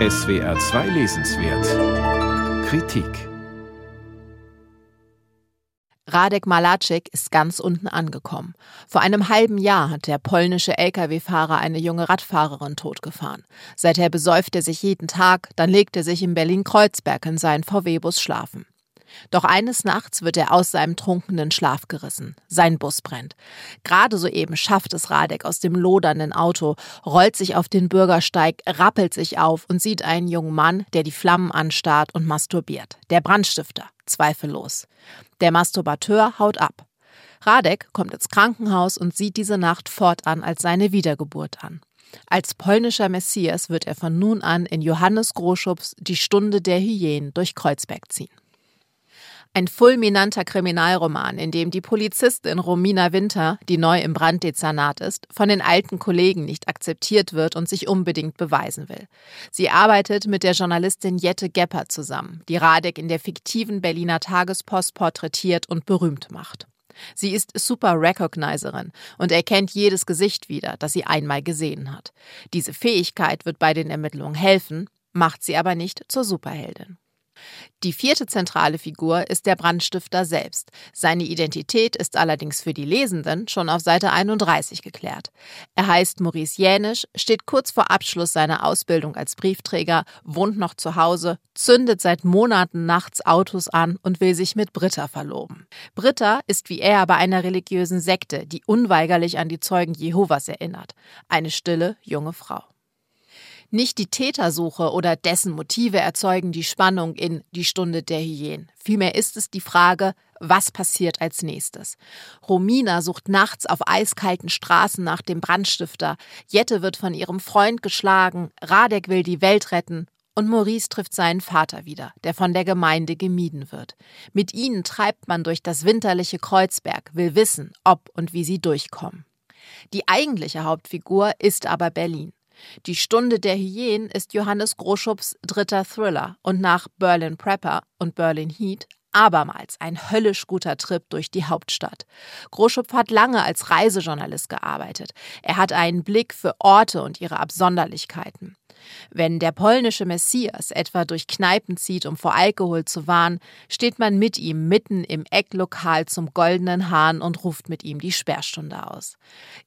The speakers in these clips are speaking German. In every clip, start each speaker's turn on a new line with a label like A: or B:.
A: SWR 2 Lesenswert Kritik
B: Radek Malacek ist ganz unten angekommen. Vor einem halben Jahr hat der polnische Lkw-Fahrer eine junge Radfahrerin totgefahren. Seither besäuft er sich jeden Tag, dann legt er sich in Berlin-Kreuzberg in seinen VW-Bus schlafen. Doch eines Nachts wird er aus seinem trunkenen Schlaf gerissen. Sein Bus brennt. Gerade soeben schafft es Radek aus dem lodernden Auto, rollt sich auf den Bürgersteig, rappelt sich auf und sieht einen jungen Mann, der die Flammen anstarrt und masturbiert. Der Brandstifter, zweifellos. Der Masturbateur haut ab. Radek kommt ins Krankenhaus und sieht diese Nacht fortan als seine Wiedergeburt an. Als polnischer Messias wird er von nun an in Johannes Groschups Die Stunde der Hyänen durch Kreuzberg ziehen. Ein fulminanter Kriminalroman, in dem die Polizistin Romina Winter, die neu im Branddezernat ist, von den alten Kollegen nicht akzeptiert wird und sich unbedingt beweisen will. Sie arbeitet mit der Journalistin Jette Gepper zusammen, die Radek in der fiktiven Berliner Tagespost porträtiert und berühmt macht. Sie ist Super Recognizerin und erkennt jedes Gesicht wieder, das sie einmal gesehen hat. Diese Fähigkeit wird bei den Ermittlungen helfen, macht sie aber nicht zur Superheldin. Die vierte zentrale Figur ist der Brandstifter selbst. Seine Identität ist allerdings für die Lesenden schon auf Seite 31 geklärt. Er heißt Maurice Jänisch, steht kurz vor Abschluss seiner Ausbildung als Briefträger, wohnt noch zu Hause, zündet seit Monaten nachts Autos an und will sich mit Britta verloben. Britta ist wie er bei einer religiösen Sekte, die unweigerlich an die Zeugen Jehovas erinnert. Eine stille, junge Frau. Nicht die Tätersuche oder dessen Motive erzeugen die Spannung in Die Stunde der Hyänen. Vielmehr ist es die Frage, was passiert als nächstes. Romina sucht nachts auf eiskalten Straßen nach dem Brandstifter, Jette wird von ihrem Freund geschlagen, Radek will die Welt retten und Maurice trifft seinen Vater wieder, der von der Gemeinde gemieden wird. Mit ihnen treibt man durch das winterliche Kreuzberg, will wissen, ob und wie sie durchkommen. Die eigentliche Hauptfigur ist aber Berlin. Die Stunde der Hyänen ist Johannes Groschups dritter Thriller und nach Berlin Prepper und Berlin Heat abermals ein höllisch guter Trip durch die Hauptstadt. Groschupf hat lange als Reisejournalist gearbeitet. Er hat einen Blick für Orte und ihre Absonderlichkeiten. Wenn der polnische Messias etwa durch Kneipen zieht, um vor Alkohol zu warnen, steht man mit ihm mitten im Ecklokal zum Goldenen Hahn und ruft mit ihm die Sperrstunde aus.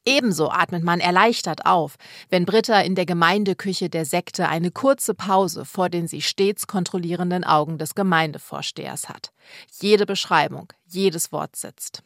B: Ebenso atmet man erleichtert auf, wenn Britta in der Gemeindeküche der Sekte eine kurze Pause vor den sie stets kontrollierenden Augen des Gemeindevorstehers hat. Jede Beschreibung, jedes Wort sitzt.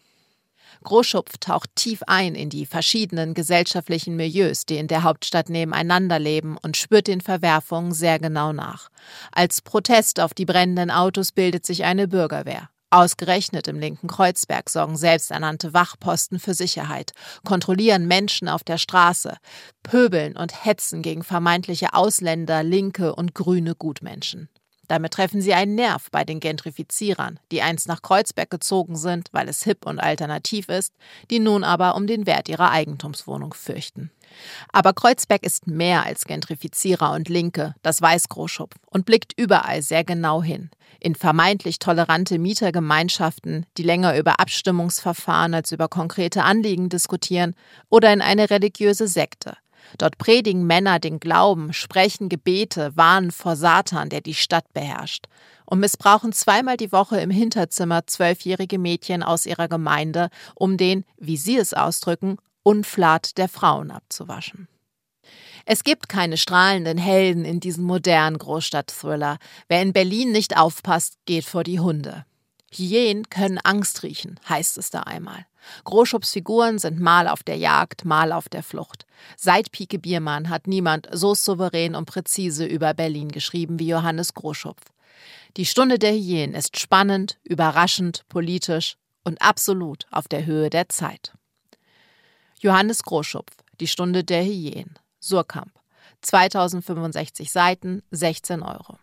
B: Großschupf taucht tief ein in die verschiedenen gesellschaftlichen Milieus, die in der Hauptstadt nebeneinander leben und spürt den Verwerfungen sehr genau nach. Als Protest auf die brennenden Autos bildet sich eine Bürgerwehr. Ausgerechnet im linken Kreuzberg sorgen selbsternannte Wachposten für Sicherheit, kontrollieren Menschen auf der Straße, pöbeln und hetzen gegen vermeintliche Ausländer, linke und grüne Gutmenschen. Damit treffen sie einen Nerv bei den Gentrifizierern, die einst nach Kreuzberg gezogen sind, weil es hip und alternativ ist, die nun aber um den Wert ihrer Eigentumswohnung fürchten. Aber Kreuzberg ist mehr als Gentrifizierer und Linke, das weiß Großschupf und blickt überall sehr genau hin. In vermeintlich tolerante Mietergemeinschaften, die länger über Abstimmungsverfahren als über konkrete Anliegen diskutieren, oder in eine religiöse Sekte, Dort predigen Männer den Glauben, sprechen Gebete, warnen vor Satan, der die Stadt beherrscht, und missbrauchen zweimal die Woche im Hinterzimmer zwölfjährige Mädchen aus ihrer Gemeinde, um den, wie sie es ausdrücken, Unflat der Frauen abzuwaschen. Es gibt keine strahlenden Helden in diesem modernen Großstadt-Thriller. Wer in Berlin nicht aufpasst, geht vor die Hunde. Hyänen können Angst riechen, heißt es da einmal. Großschupps Figuren sind mal auf der Jagd, mal auf der Flucht. Seit Pike Biermann hat niemand so souverän und präzise über Berlin geschrieben wie Johannes Großschupf. Die Stunde der Hyänen ist spannend, überraschend, politisch und absolut auf der Höhe der Zeit. Johannes Großschupf, Die Stunde der Hyänen, Surkamp. 2065 Seiten, 16 Euro.